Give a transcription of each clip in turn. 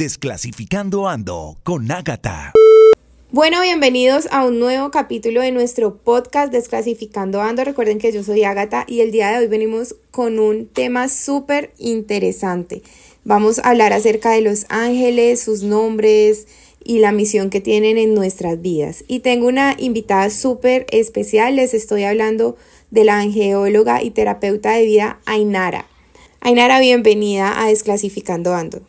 Desclasificando Ando con Ágata. Bueno, bienvenidos a un nuevo capítulo de nuestro podcast Desclasificando Ando. Recuerden que yo soy Ágata y el día de hoy venimos con un tema súper interesante. Vamos a hablar acerca de los ángeles, sus nombres y la misión que tienen en nuestras vidas. Y tengo una invitada súper especial. Les estoy hablando de la angeóloga y terapeuta de vida Ainara. Ainara, bienvenida a Desclasificando Ando.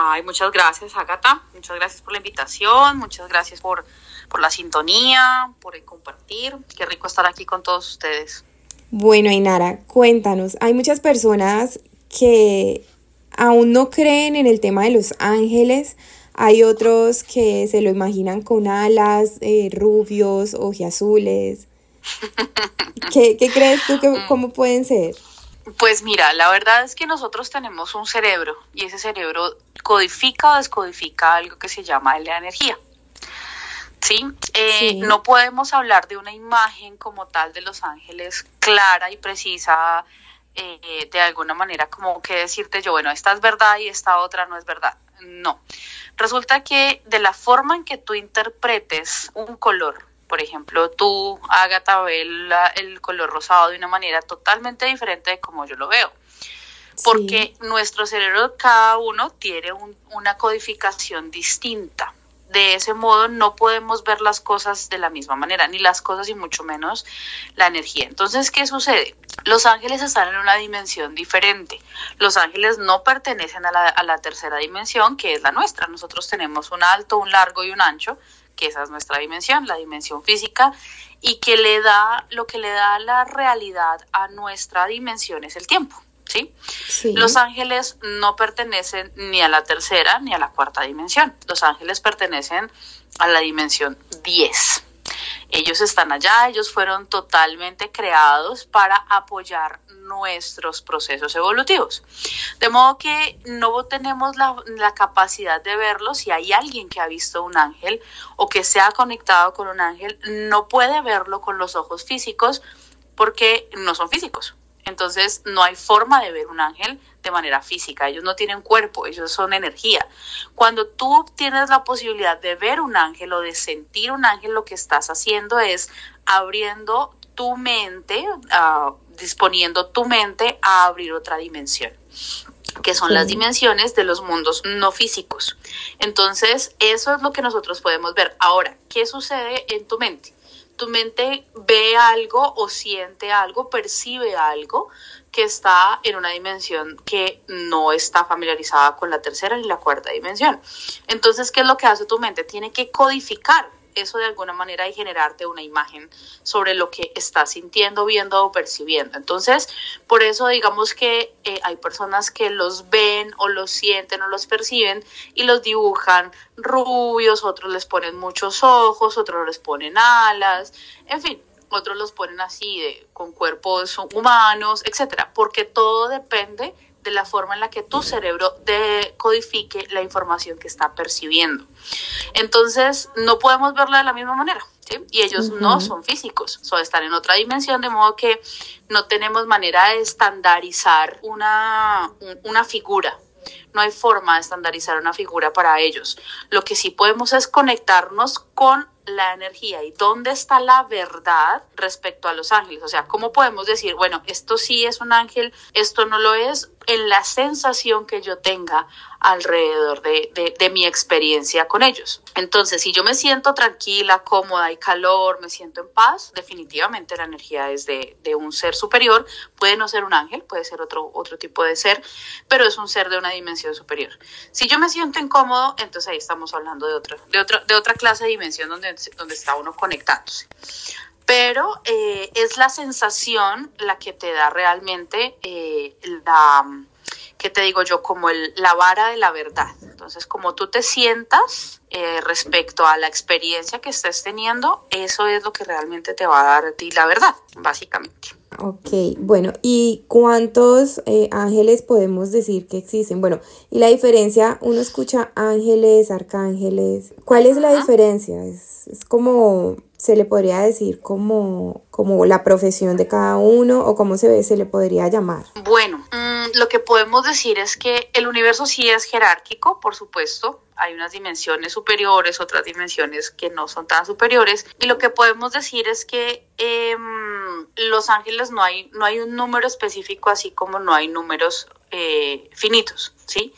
Ay, muchas gracias, Agatha. Muchas gracias por la invitación, muchas gracias por, por la sintonía, por el compartir. Qué rico estar aquí con todos ustedes. Bueno, Ainara, cuéntanos. Hay muchas personas que aún no creen en el tema de los ángeles. Hay otros que se lo imaginan con alas, eh, rubios, ojiazules. ¿Qué, ¿Qué crees tú que cómo pueden ser? Pues mira, la verdad es que nosotros tenemos un cerebro y ese cerebro codifica o descodifica algo que se llama la energía. ¿Sí? Eh, no podemos hablar de una imagen como tal de los ángeles clara y precisa, eh, de alguna manera como que decirte yo, bueno, esta es verdad y esta otra no es verdad. No. Resulta que de la forma en que tú interpretes un color, por ejemplo, tú, Agatha, ves el color rosado de una manera totalmente diferente de como yo lo veo. Porque nuestro cerebro, cada uno, tiene una codificación distinta. De ese modo no podemos ver las cosas de la misma manera, ni las cosas y mucho menos la energía. Entonces, ¿qué sucede? Los ángeles están en una dimensión diferente. Los ángeles no pertenecen a la, a la tercera dimensión, que es la nuestra. Nosotros tenemos un alto, un largo y un ancho que esa es nuestra dimensión, la dimensión física, y que le da, lo que le da la realidad a nuestra dimensión es el tiempo. ¿Sí? Los ángeles no pertenecen ni a la tercera ni a la cuarta dimensión. Los ángeles pertenecen a la dimensión 10. Ellos están allá, ellos fueron totalmente creados para apoyar nuestros procesos evolutivos. De modo que no tenemos la, la, capacidad de verlo. Si hay alguien que ha visto un ángel o que se ha conectado con un ángel, no puede verlo con los ojos físicos porque no son físicos. Entonces no hay forma de ver un ángel de manera física. Ellos no tienen cuerpo, ellos son energía. Cuando tú tienes la posibilidad de ver un ángel o de sentir un ángel, lo que estás haciendo es abriendo tu mente, uh, disponiendo tu mente a abrir otra dimensión que son las dimensiones de los mundos no físicos. Entonces, eso es lo que nosotros podemos ver. Ahora, ¿qué sucede en tu mente? Tu mente ve algo o siente algo, percibe algo que está en una dimensión que no está familiarizada con la tercera ni la cuarta dimensión. Entonces, ¿qué es lo que hace tu mente? Tiene que codificar eso de alguna manera y generarte una imagen sobre lo que estás sintiendo, viendo o percibiendo. Entonces, por eso digamos que eh, hay personas que los ven o los sienten o los perciben y los dibujan rubios, otros les ponen muchos ojos, otros les ponen alas, en fin, otros los ponen así de con cuerpos humanos, etcétera, porque todo depende de la forma en la que tu cerebro decodifique la información que está percibiendo. Entonces, no podemos verla de la misma manera. ¿sí? Y ellos no son físicos, son, están en otra dimensión, de modo que no tenemos manera de estandarizar una, una figura. No hay forma de estandarizar una figura para ellos. Lo que sí podemos es conectarnos con la energía y dónde está la verdad respecto a los ángeles. O sea, ¿cómo podemos decir, bueno, esto sí es un ángel, esto no lo es? en la sensación que yo tenga alrededor de, de, mi experiencia con ellos. Entonces, si yo me siento tranquila, cómoda, hay calor, me siento en paz, definitivamente la energía es de, de, un ser superior. Puede no ser un ángel, puede ser otro, otro tipo de ser, pero es un ser de una dimensión superior. Si yo me siento incómodo, entonces ahí estamos hablando de otra, de otra, de otra clase de dimensión donde, donde está uno conectándose pero eh, es la sensación la que te da realmente eh, la, que te digo yo, como el, la vara de la verdad. Entonces, como tú te sientas eh, respecto a la experiencia que estés teniendo, eso es lo que realmente te va a dar a ti la verdad, básicamente. Ok, bueno, ¿y cuántos eh, ángeles podemos decir que existen? Bueno, y la diferencia, uno escucha ángeles, arcángeles. ¿Cuál es la diferencia? Es, es como se le podría decir como, como la profesión de cada uno o cómo se, ve, se le podría llamar? Bueno, mm, lo que podemos decir es que el universo sí es jerárquico, por supuesto. Hay unas dimensiones superiores, otras dimensiones que no son tan superiores. Y lo que podemos decir es que em, los ángeles no hay, no hay un número específico, así como no hay números eh, finitos. ¿sí?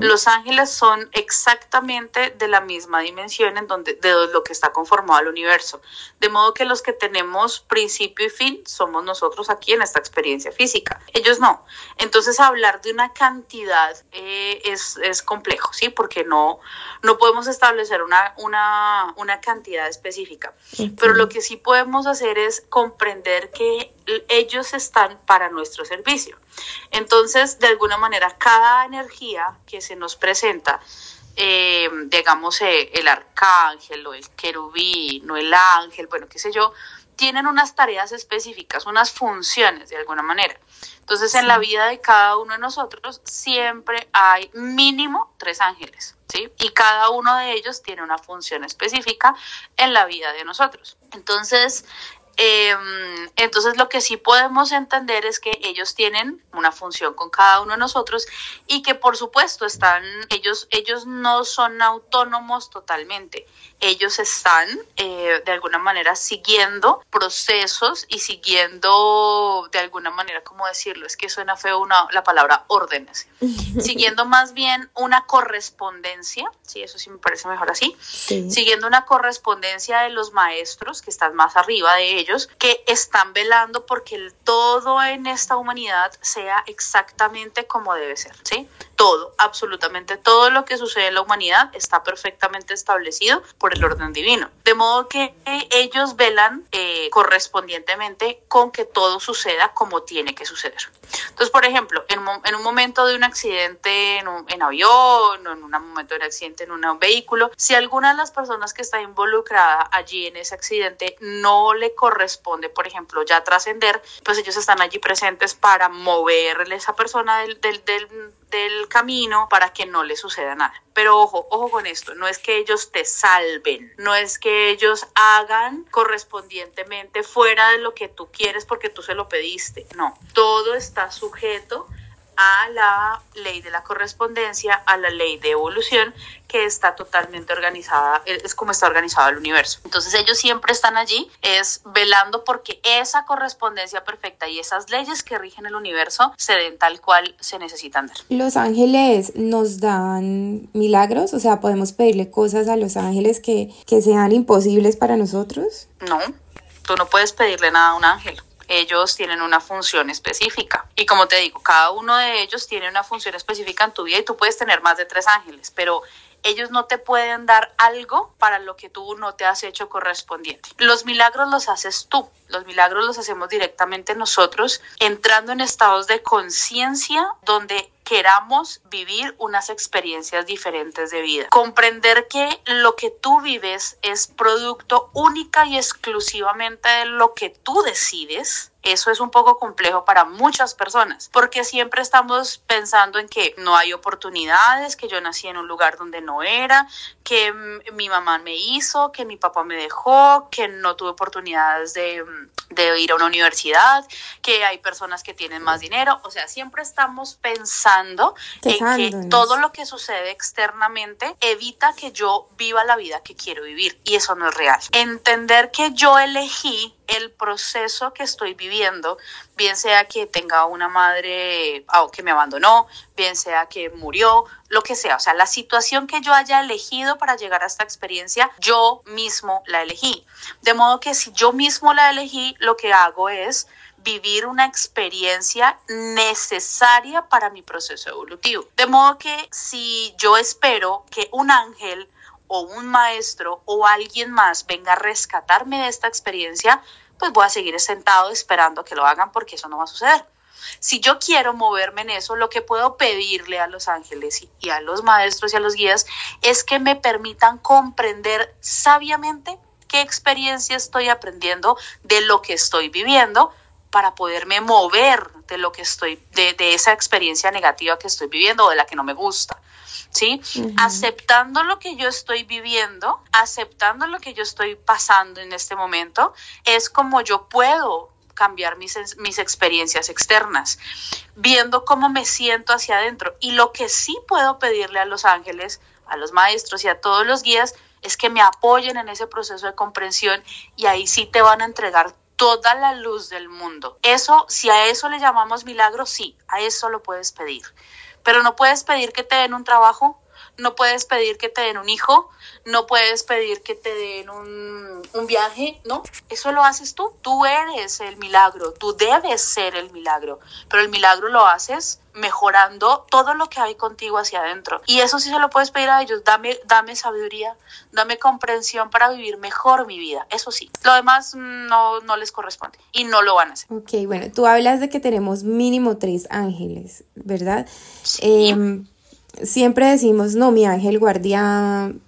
Los ángeles son exactamente de la misma dimensión en donde de lo que está conformado el universo, de modo que los que tenemos principio y fin somos nosotros aquí en esta experiencia física. Ellos no. Entonces hablar de una cantidad eh, es, es, complejo, ¿sí? Porque no, no podemos establecer una, una, una cantidad específica. Pero lo que sí podemos hacer es comprender que ellos están para nuestro servicio. Entonces, de alguna manera, cada energía que se nos presenta, eh, digamos, eh, el arcángel o el querubín o el ángel, bueno, qué sé yo, tienen unas tareas específicas, unas funciones de alguna manera. Entonces, en la vida de cada uno de nosotros siempre hay mínimo tres ángeles, ¿sí? Y cada uno de ellos tiene una función específica en la vida de nosotros. Entonces, Em, entonces lo que sí podemos entender es que ellos tienen una función con cada uno de nosotros y que por supuesto están, ellos, ellos no son autónomos totalmente ellos están eh, de alguna manera siguiendo procesos y siguiendo de alguna manera, ¿cómo decirlo? Es que suena feo una, la palabra órdenes. siguiendo más bien una correspondencia, sí, eso sí me parece mejor así, siguiendo una correspondencia de los maestros que están más arriba de ellos, que están velando porque el todo en esta humanidad sea exactamente como debe ser, ¿sí? Todo, absolutamente todo lo que sucede en la humanidad está perfectamente establecido por el orden divino. De modo que ellos velan eh, correspondientemente con que todo suceda como tiene que suceder. Entonces, por ejemplo, en, un momento de un accidente en, avión o en un momento de un accidente en un vehículo, si alguna de las personas que está involucrada allí en ese accidente no le corresponde, por ejemplo, ya trascender, pues ellos están allí presentes para moverle a esa persona del del camino para que no le suceda nada. Pero ojo, ojo con esto, no es que ellos te salven, no es que ellos hagan correspondientemente fuera de lo que tú quieres porque tú se lo pediste, no, todo está sujeto a la ley de la correspondencia, a la ley de evolución que está totalmente organizada, es como está organizado el universo. Entonces ellos siempre están allí, es velando porque esa correspondencia perfecta y esas leyes que rigen el universo se den tal cual se necesitan dar. ¿Los ángeles nos dan milagros? O sea, ¿podemos pedirle cosas a los ángeles que, que sean imposibles para nosotros? No, tú no puedes pedirle nada a un ángel ellos tienen una función específica. Y como te digo, cada uno de ellos tiene una función específica en tu vida y tú puedes tener más de tres ángeles, pero ellos no te pueden dar algo para lo que tú no te has hecho correspondiente. Los milagros los haces tú, los milagros los hacemos directamente nosotros, entrando en estados de conciencia donde queramos vivir unas experiencias diferentes de vida. Comprender que lo que tú vives es producto única y exclusivamente de lo que tú decides eso es un poco complejo para muchas personas, porque siempre estamos pensando en que no hay oportunidades, que yo nací en un lugar donde no era, que mi mamá me hizo, que mi papá me dejó, que no tuve oportunidades de, ir a una universidad, que hay personas que tienen más dinero, o sea, siempre estamos pensando en que todo lo que sucede externamente evita que yo viva la vida que quiero vivir y eso no es real. Entender que yo elegí el proceso que estoy viviendo, bien sea que tenga una madre ah, que me abandonó, bien sea que murió, lo que sea, o sea, la situación que yo haya elegido para llegar a esta experiencia, yo mismo la elegí. De modo que si yo mismo la elegí, lo que hago es vivir una experiencia necesaria para mi proceso evolutivo. De modo que si yo espero que un ángel o un maestro o alguien más venga a rescatarme de esta experiencia, pues voy a seguir sentado esperando que lo hagan porque eso no va a suceder. Si yo quiero moverme en eso, lo que puedo pedirle a los ángeles y, a los maestros y a los guías es que me permitan comprender sabiamente qué experiencia estoy aprendiendo de lo que estoy viviendo para poderme mover de lo que estoy, de, de esa experiencia negativa que estoy viviendo o de la que no me gusta. ¿sí? Aceptando lo que yo estoy viviendo, aceptando lo que yo estoy pasando en este momento, es como yo puedo cambiar mis, mis experiencias externas, viendo cómo me siento hacia adentro. Y lo que sí puedo pedirle a los ángeles, a los maestros y a todos los guías es que me apoyen en ese proceso de comprensión y ahí sí te van a entregar toda la luz del mundo. Eso, si a eso le llamamos milagro, sí, a eso lo puedes pedir. Pero no puedes pedir que te den un trabajo, no puedes pedir que te den un hijo, no puedes pedir que te den un, un, viaje, no, eso lo haces tú, tú eres el milagro, tú debes ser el milagro, pero el milagro lo haces mejorando todo lo que hay contigo hacia adentro. Y eso sí se lo puedes pedir a ellos, dame, dame sabiduría, dame comprensión para vivir mejor mi vida, eso sí. Lo demás no, no les corresponde y no lo van a hacer. Ok, bueno, tú hablas de que tenemos mínimo tres ángeles, ¿verdad? Sí. Eh, siempre decimos, no, mi ángel guardián,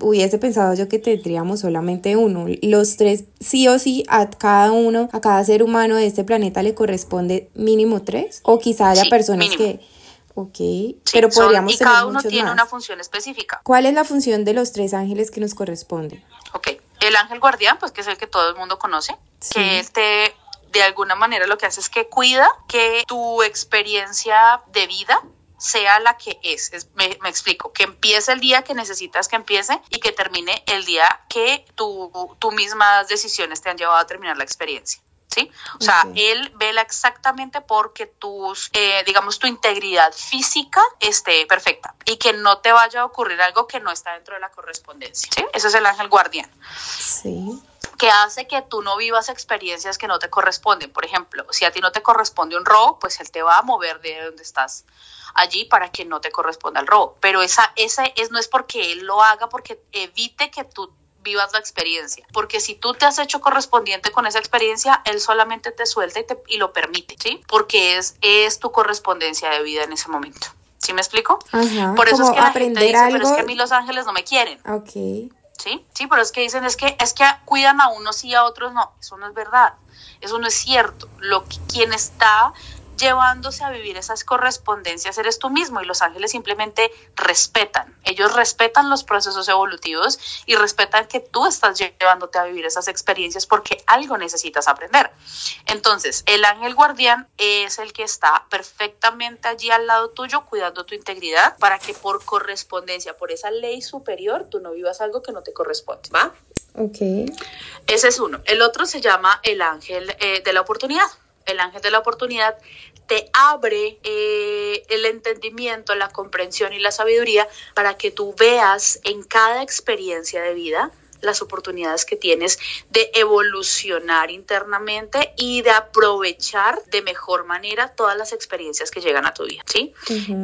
hubiese pensado yo que tendríamos solamente uno. Los tres, sí o sí, a cada uno, a cada ser humano de este planeta le corresponde mínimo tres. O quizá haya Sí, personas mínimo. que... Ok, Sí, pero son- podríamos y tener cada uno muchos tiene más. una función específica. ¿Cuál es la función de los tres ángeles que nos corresponde? Ok, el ángel guardián, pues que es el que todo el mundo conoce, Sí. que este de alguna manera lo que hace es que cuida que tu experiencia de vida sea la que es. Es- me, me explico, que empiece el día que necesitas que empiece y que termine el día que tu, tus mismas decisiones te han llevado a terminar la experiencia. ¿Sí? O sea, él vela exactamente porque tus, eh, digamos, tu integridad física esté perfecta y que no te vaya a ocurrir algo que no está dentro de la correspondencia. ¿sí? Ese es el ángel guardián Sí. Que hace que tú no vivas experiencias que no te corresponden. Por ejemplo, si a ti no te corresponde un robo, pues él te va a mover de donde estás allí para que no te corresponda el robo. Pero esa, esa es, no es porque él lo haga, porque evite que tú vivas la experiencia. Porque si tú te has hecho correspondiente con esa experiencia, él solamente te suelta y, te, y lo permite, ¿sí? Porque es, es tu correspondencia de vida en ese momento. ¿Sí me explico? Ajá. Por eso es que la gente aprender dice, algo. pero es que a mí los ángeles no me quieren. Ok. ¿Sí? Sí, pero es que dicen es que es que cuidan a unos y a otros no. Eso no es verdad. Eso no es cierto. Lo que, quien está llevándose a vivir esas correspondencias eres tú mismo y los ángeles simplemente respetan. Ellos respetan los procesos evolutivos y respetan que tú estás llevándote a vivir esas experiencias porque algo necesitas aprender. Entonces, el ángel guardián es el que está perfectamente allí al lado tuyo cuidando tu integridad para que por correspondencia, por esa ley superior, tú no vivas algo que no te corresponde, ¿va? Ok. Ese es uno. El otro se llama el ángel eh, de la oportunidad. El ángel de la oportunidad te abre eh, el entendimiento, la comprensión y la sabiduría para que tú veas en cada experiencia de vida las oportunidades que tienes de evolucionar internamente y de aprovechar de mejor manera todas las experiencias que llegan a tu vida, ¿sí?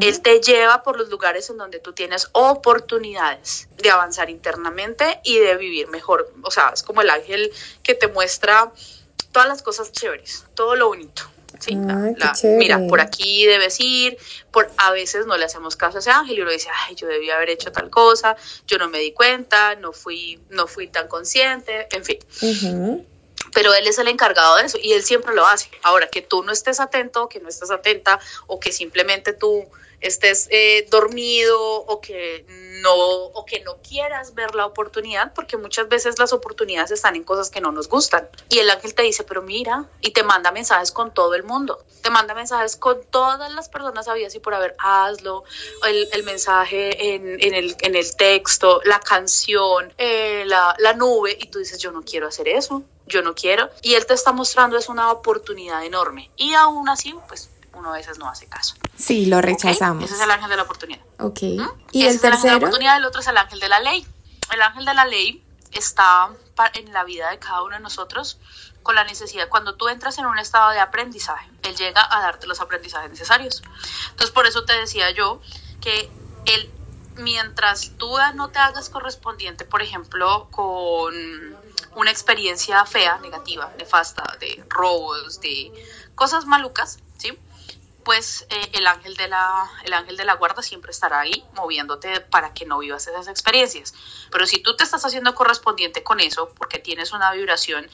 Él te lleva por los lugares en donde tú tienes oportunidades de avanzar internamente y de vivir mejor. O sea, es como el ángel que te muestra todas las cosas chéveres, todo lo bonito. Sí, la- Ay, mira, por aquí debes ir, por a veces no le hacemos caso a ese ángel y uno dice, ay, yo debía haber hecho tal cosa, yo no me di cuenta, no fui, no fui tan consciente, en fin pero él es el encargado de eso y él siempre lo hace. Ahora, que tú no estés atento, que no estés atenta o que simplemente tú estés eh, dormido o que no o que no quieras ver la oportunidad porque muchas veces las oportunidades están en cosas que no nos gustan. Y el ángel te dice pero mira y te manda mensajes con todo el mundo. Te manda mensajes con todas las personas habidas y por haber. Hazlo. El, mensaje en, en el, en el texto la canción eh, la, la nube. Y tú dices yo no quiero hacer eso. Yo no quiero. Y él te está mostrando es una oportunidad enorme. Y aún así, pues uno a veces no hace caso. Sí, lo rechazamos. Ese es el ángel de la oportunidad. Ok. ¿Mm? ¿Y Ese el es el ángel de la tercero? oportunidad, el otro es el ángel de la ley. El ángel de la ley está en la vida de cada uno de nosotros con la necesidad, cuando tú entras en un estado de aprendizaje, él llega a darte los aprendizajes necesarios. Entonces, por eso te decía yo que él, mientras tú no te hagas correspondiente, por ejemplo, con una experiencia fea, negativa, nefasta, de robos, de cosas malucas. Pues eh, el, ángel de la, el ángel de la guarda siempre estará ahí moviéndote para que no vivas esas experiencias. Pero si tú te estás haciendo correspondiente con eso, porque tienes una vibración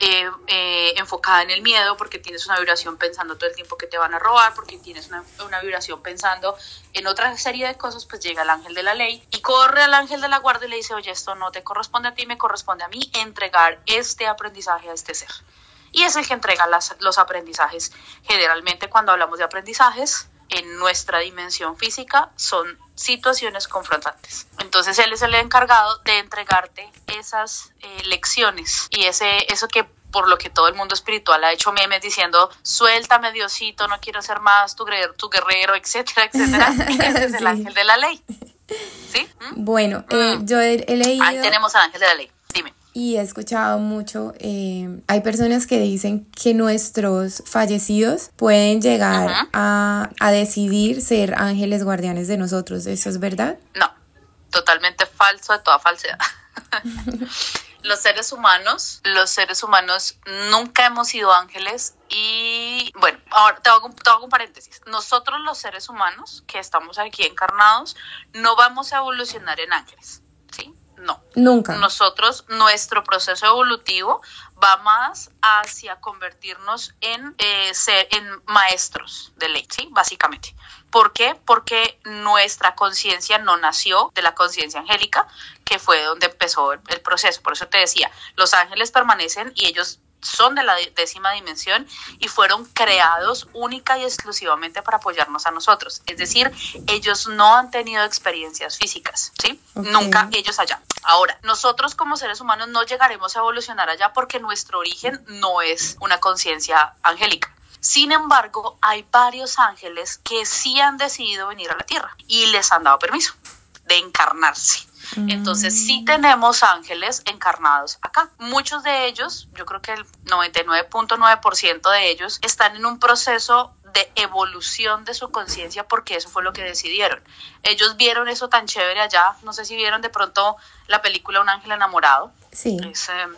eh, eh, enfocada en el miedo, porque tienes una vibración pensando todo el tiempo que te van a robar, porque tienes una, una, vibración pensando en otra serie de cosas, pues llega el ángel de la ley y corre al ángel de la guarda y le dice, oye, esto no te corresponde a ti, me corresponde a mí entregar este aprendizaje a este ser. Y es el que entrega las, los aprendizajes. Generalmente cuando hablamos de aprendizajes, en nuestra dimensión física son situaciones confrontantes. Entonces él es el encargado de entregarte esas eh, lecciones y ese eso que por lo que todo el mundo espiritual ha hecho memes diciendo suéltame Diosito, no quiero ser más tu guerrero, tu guerrero etcétera, etcétera. Ese es el ángel de la ley. ¿Sí? ¿Mm? Bueno, eh, yo he, he leído... Ahí tenemos al ángel de la ley. Y he escuchado mucho, eh, hay personas que dicen que nuestros fallecidos pueden llegar a, a, decidir ser ángeles guardianes de nosotros. ¿Eso es verdad? No, totalmente falso de toda falsedad. los seres humanos, los seres humanos nunca hemos sido ángeles y bueno, ahora te hago, te hago un paréntesis. Nosotros los seres humanos que estamos aquí encarnados no vamos a evolucionar en ángeles no. Nunca. Nosotros, nuestro proceso evolutivo va más hacia convertirnos en, eh, ser, en maestros de ley, ¿sí? Básicamente. ¿Por qué? Porque nuestra conciencia no nació de la conciencia angélica, que fue donde empezó el, el proceso. Por eso te decía, los ángeles permanecen y ellos son de la décima dimensión y fueron creados única y exclusivamente para apoyarnos a nosotros. Es decir, ellos no han tenido experiencias físicas, ¿sí? Nunca ellos allá. Ahora, nosotros como seres humanos no llegaremos a evolucionar allá porque nuestro origen no es una conciencia angélica. Sin embargo, hay varios ángeles que sí han decidido venir a la Tierra y les han dado permiso de encarnarse. Entonces sí tenemos ángeles encarnados acá. Muchos de ellos, yo creo que el 99.9% de ellos están en un proceso de evolución de su conciencia porque eso fue lo que decidieron. Ellos vieron eso tan chévere allá, no sé si vieron de pronto la película Un ángel enamorado. Sí. Eh,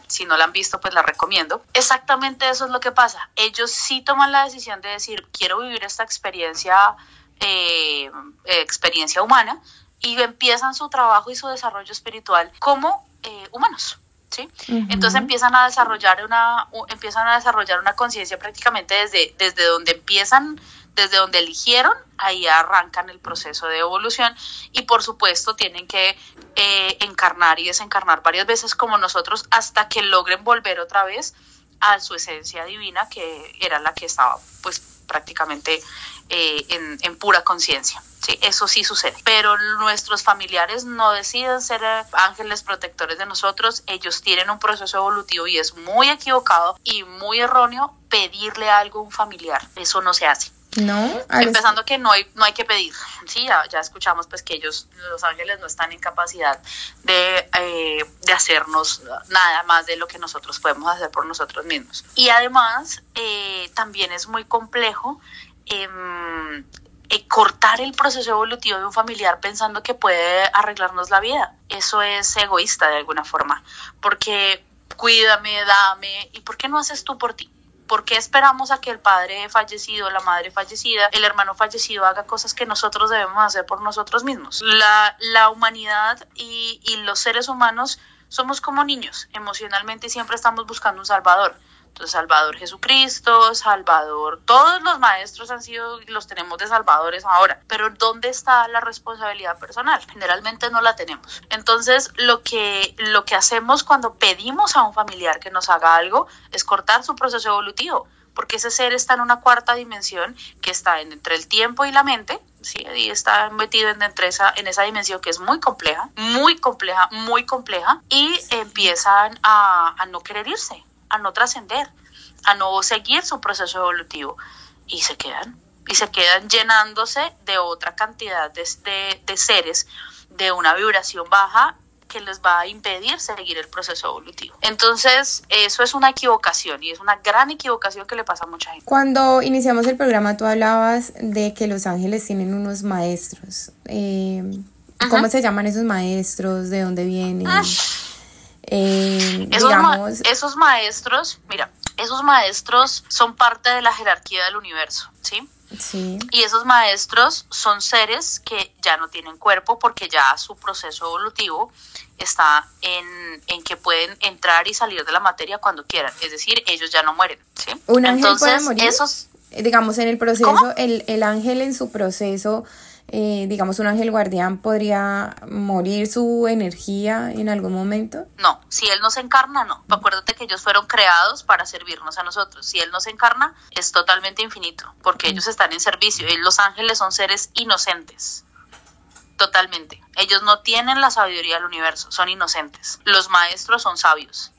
si no la han visto, pues la recomiendo. Exactamente eso es lo que pasa. Ellos sí toman la decisión de decir, quiero vivir esta experiencia, eh, experiencia humana, y empiezan su trabajo y su desarrollo espiritual como eh, humanos. ¿Sí? Entonces empiezan a desarrollar una, empiezan a desarrollar una conciencia prácticamente desde, desde donde empiezan, desde donde eligieron, ahí arrancan el proceso de evolución y por supuesto tienen que eh, encarnar y desencarnar varias veces como nosotros hasta que logren volver otra vez a su esencia divina que era la que estaba pues prácticamente eh, en, en pura conciencia. Sí, eso sí sucede. Pero nuestros familiares no deciden ser eh, ángeles protectores de nosotros. Ellos tienen un proceso evolutivo y es muy equivocado y muy erróneo pedirle algo a un familiar. Eso no se hace. No. Empezando que no hay, no hay que pedir. Sí, ya, ya escuchamos pues que ellos, los ángeles, no están en capacidad de, eh, de hacernos nada más de lo que nosotros podemos hacer por nosotros mismos. Y además, eh, también es muy complejo eh, eh, cortar el proceso evolutivo de un familiar pensando que puede arreglarnos la vida. Eso es egoísta de alguna forma, porque cuídame, dame, ¿y por qué no haces tú por ti? ¿Por qué esperamos a que el padre fallecido, la madre fallecida, el hermano fallecido haga cosas que nosotros debemos hacer por nosotros mismos? La, la humanidad y, y los seres humanos somos como niños, emocionalmente siempre estamos buscando un salvador Salvador Jesucristo, Salvador, todos los maestros han sido, los tenemos de salvadores ahora, pero ¿dónde está la responsabilidad personal? Generalmente no la tenemos. Entonces, lo que, lo que hacemos cuando pedimos a un familiar que nos haga algo es cortar su proceso evolutivo, porque ese ser está en una cuarta dimensión que está entre el tiempo y la mente, ¿sí? y está metido en, entre esa, en esa dimensión que es muy compleja, muy compleja, muy compleja, y empiezan a, a no querer irse a no trascender, a no seguir su proceso evolutivo y se quedan y se quedan llenándose de otra cantidad de, de, seres de una vibración baja que les va a impedir seguir el proceso evolutivo. Entonces, eso es una equivocación y es una gran equivocación que le pasa a mucha gente. Cuando iniciamos el programa, tú hablabas de que los ángeles tienen unos maestros. Eh, ¿Cómo se llaman esos maestros? ¿De dónde vienen? Ah, eh, esos, esos maestros, mira, esos maestros son parte de la jerarquía del universo, ¿sí? Sí. Y esos maestros son seres que ya no tienen cuerpo porque ya su proceso evolutivo está en, que pueden entrar y salir de la materia cuando quieran. Es decir, ellos ya no mueren. ¿sí? ¿Un ángel Entonces, puede morir? Esos, digamos, en el proceso, el, el ángel en su proceso eh, digamos, un ángel guardián podría morir su energía en algún momento? No, si él no se encarna, no. Acuérdate que ellos fueron creados para servirnos a nosotros. Si él no se encarna, es totalmente infinito, porque ellos están en servicio. Y los ángeles son seres inocentes. Totalmente. Ellos no tienen la sabiduría del universo, son inocentes. Los maestros son sabios,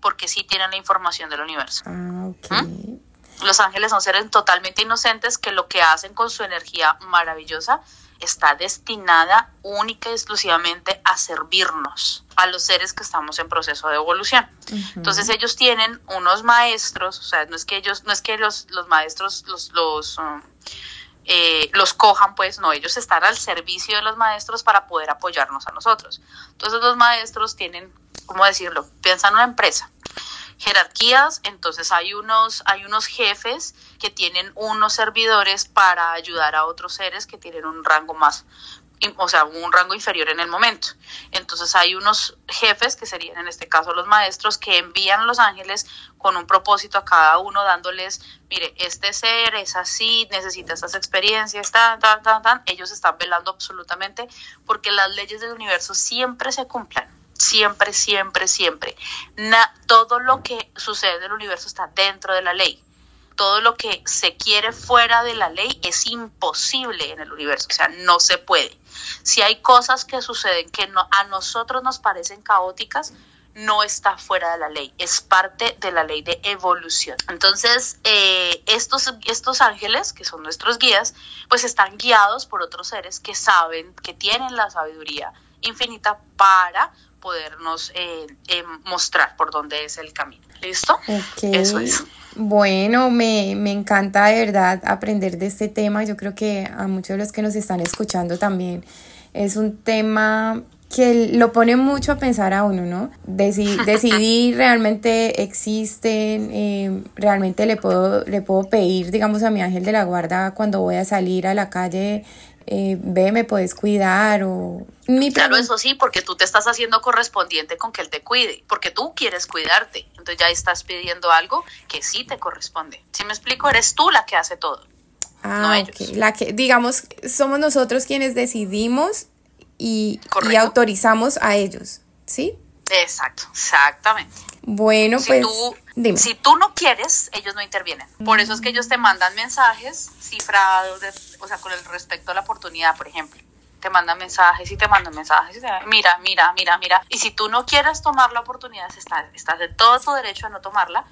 porque sí tienen la información del universo. Ah, ok. ¿Mm? Los ángeles son seres totalmente inocentes que lo que hacen con su energía maravillosa está destinada única y exclusivamente a servirnos a los seres que estamos en proceso de evolución. Entonces ellos tienen unos maestros, o sea, no es que ellos, no es que los, los maestros los, los, um, eh, los cojan, pues no, ellos están al servicio de los maestros para poder apoyarnos a nosotros. Entonces los maestros tienen, ¿cómo decirlo? Piensan en una empresa jerarquías, entonces hay unos, hay unos jefes que tienen unos servidores para ayudar a otros seres que tienen un rango más, o sea, un rango inferior en el momento. Entonces hay unos jefes, que serían en este caso los maestros, que envían a los ángeles con un propósito a cada uno, dándoles, mire, este ser es así, necesita estas experiencias, tan, tan, tan, tan. Ellos están velando absolutamente porque las leyes del universo siempre se cumplan siempre, siempre, siempre. todo lo que sucede en el universo está dentro de la ley. Todo lo que se quiere fuera de la ley es imposible en el universo, o sea, no se puede. Si hay cosas que suceden que a nosotros nos parecen caóticas, no está fuera de la ley, es parte de la ley de evolución. Entonces, eh, estos, estos ángeles, que son nuestros guías, pues están guiados por otros seres que saben, que tienen la sabiduría infinita para podernos eh, eh, mostrar por dónde es el camino. ¿Listo? Eso es. Bueno, me, me, encanta de verdad aprender de este tema. Yo creo que a muchos de los que nos están escuchando también es un tema que lo pone mucho a pensar a uno, ¿no? decidir realmente existen, eh, realmente le puedo, le puedo pedir, digamos, a mi ángel de la guarda cuando voy a salir a la calle eh, ve, me puedes cuidar o... Mi claro, eso sí, porque tú te estás haciendo correspondiente con que él te cuide, porque tú quieres cuidarte, entonces ya estás pidiendo algo que sí te corresponde. Si me explico, eres tú la que hace todo. Ah, no La que, digamos, somos nosotros quienes decidimos y, y autorizamos a ellos, ¿sí? Exacto, exactamente. Bueno, pues si tú no quieres, ellos no intervienen. Por eso es que ellos te mandan mensajes cifrados, o sea, con el respecto a la oportunidad, por ejemplo. Te mandan mensajes y te mandan mensajes. Y mira, mira, mira, mira. Y si tú no quieres tomar la oportunidad, estás, estás de todo tu derecho a no tomarla,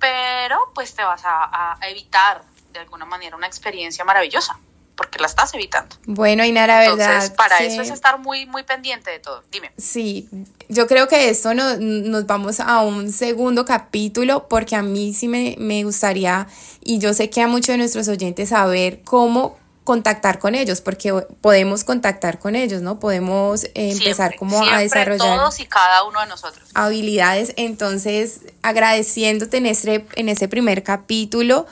pero pues te vas a evitar de alguna manera una experiencia maravillosa porque la estás evitando. Bueno, Inara, Entonces, verdad. Para eso es estar muy, muy pendiente de todo. Dime. Sí, yo creo que esto no, nos vamos a un segundo capítulo porque a mí sí me, me gustaría, y yo sé que a muchos de nuestros oyentes, saber cómo contactar con ellos, porque podemos contactar con ellos, ¿no? Podemos eh, empezar como a desarrollar todos y cada uno de nosotros. habilidades. Entonces, agradeciéndote en este, en ese primer capítulo,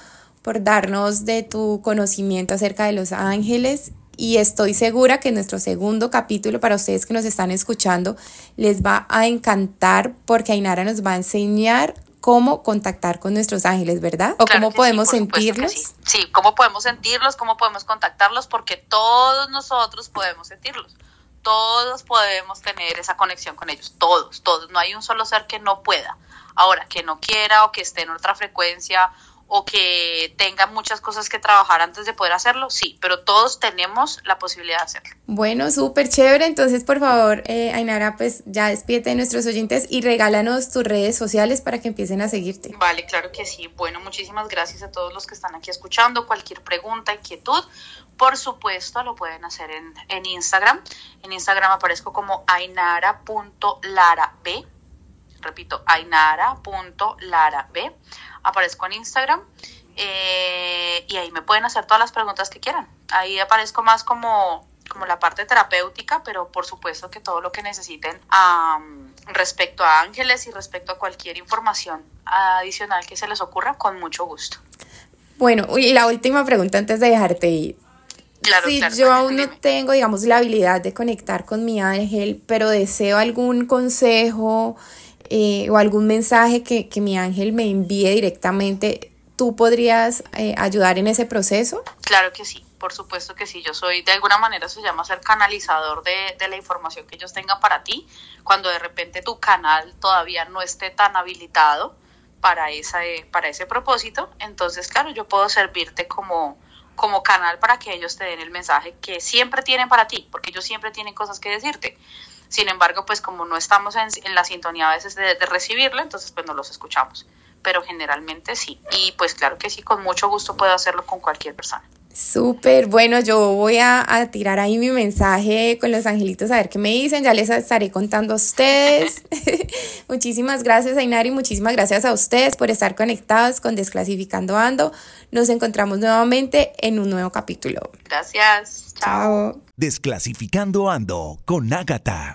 por darnos de tu conocimiento acerca de los ángeles y estoy segura que nuestro segundo capítulo para ustedes que nos están escuchando les va a encantar porque Ainara nos va a enseñar cómo contactar con nuestros ángeles, ¿verdad? O cómo podemos sentirlos. Sí. sí, cómo podemos sentirlos, cómo podemos contactarlos, porque todos nosotros podemos sentirlos. Todos podemos tener esa conexión con ellos, todos, todos. No hay un solo ser que no pueda. Ahora, que no quiera o que esté en otra frecuencia o que tenga muchas cosas que trabajar antes de poder hacerlo, sí, pero todos tenemos la posibilidad de hacerlo. Bueno, súper chévere. Entonces, por favor, eh, Ainara, pues ya despídete de nuestros oyentes y regálanos tus redes sociales para que empiecen a seguirte. Vale, claro que sí. Bueno, muchísimas gracias a todos los que están aquí escuchando. Cualquier pregunta, inquietud, por supuesto, lo pueden hacer en, en Instagram. En Instagram aparezco como ainara.larab. Repito, ainara.larab aparezco en Instagram eh, y ahí me pueden hacer todas las preguntas que quieran. Ahí aparezco más como, como la parte terapéutica, pero por supuesto que todo lo que necesiten respecto a ángeles y respecto a cualquier información adicional que se les ocurra, con mucho gusto. Bueno, y la última pregunta antes de dejarte ir. Claro, si claro, yo aún no dime. tengo, digamos, la habilidad de conectar con mi ángel, pero deseo algún consejo eh, o algún mensaje que, que mi ángel me envíe directamente, ¿tú podrías eh, ayudar en ese proceso? Claro que sí, por supuesto que sí. Yo soy, de alguna manera se llama ser canalizador de, de la información que ellos tengan para ti, cuando de repente tu canal todavía no esté tan habilitado para, esa, para ese propósito. Entonces, claro, yo puedo servirte como, como canal para que ellos te den el mensaje que siempre tienen para ti, porque ellos siempre tienen cosas que decirte. Sin embargo, pues como no estamos en, en la sintonía a veces de, de recibirlo, entonces pues no los escuchamos. Pero generalmente sí. Y pues claro que sí, con mucho gusto puedo hacerlo con cualquier persona. Súper, bueno, yo voy a, a, tirar ahí mi mensaje con los angelitos a ver qué me dicen, ya les estaré contando a ustedes. muchísimas gracias Ainari, muchísimas gracias a ustedes por estar conectados con Desclasificando Ando. Nos encontramos nuevamente en un nuevo capítulo. Gracias. Desclasificando Ando con Ágata.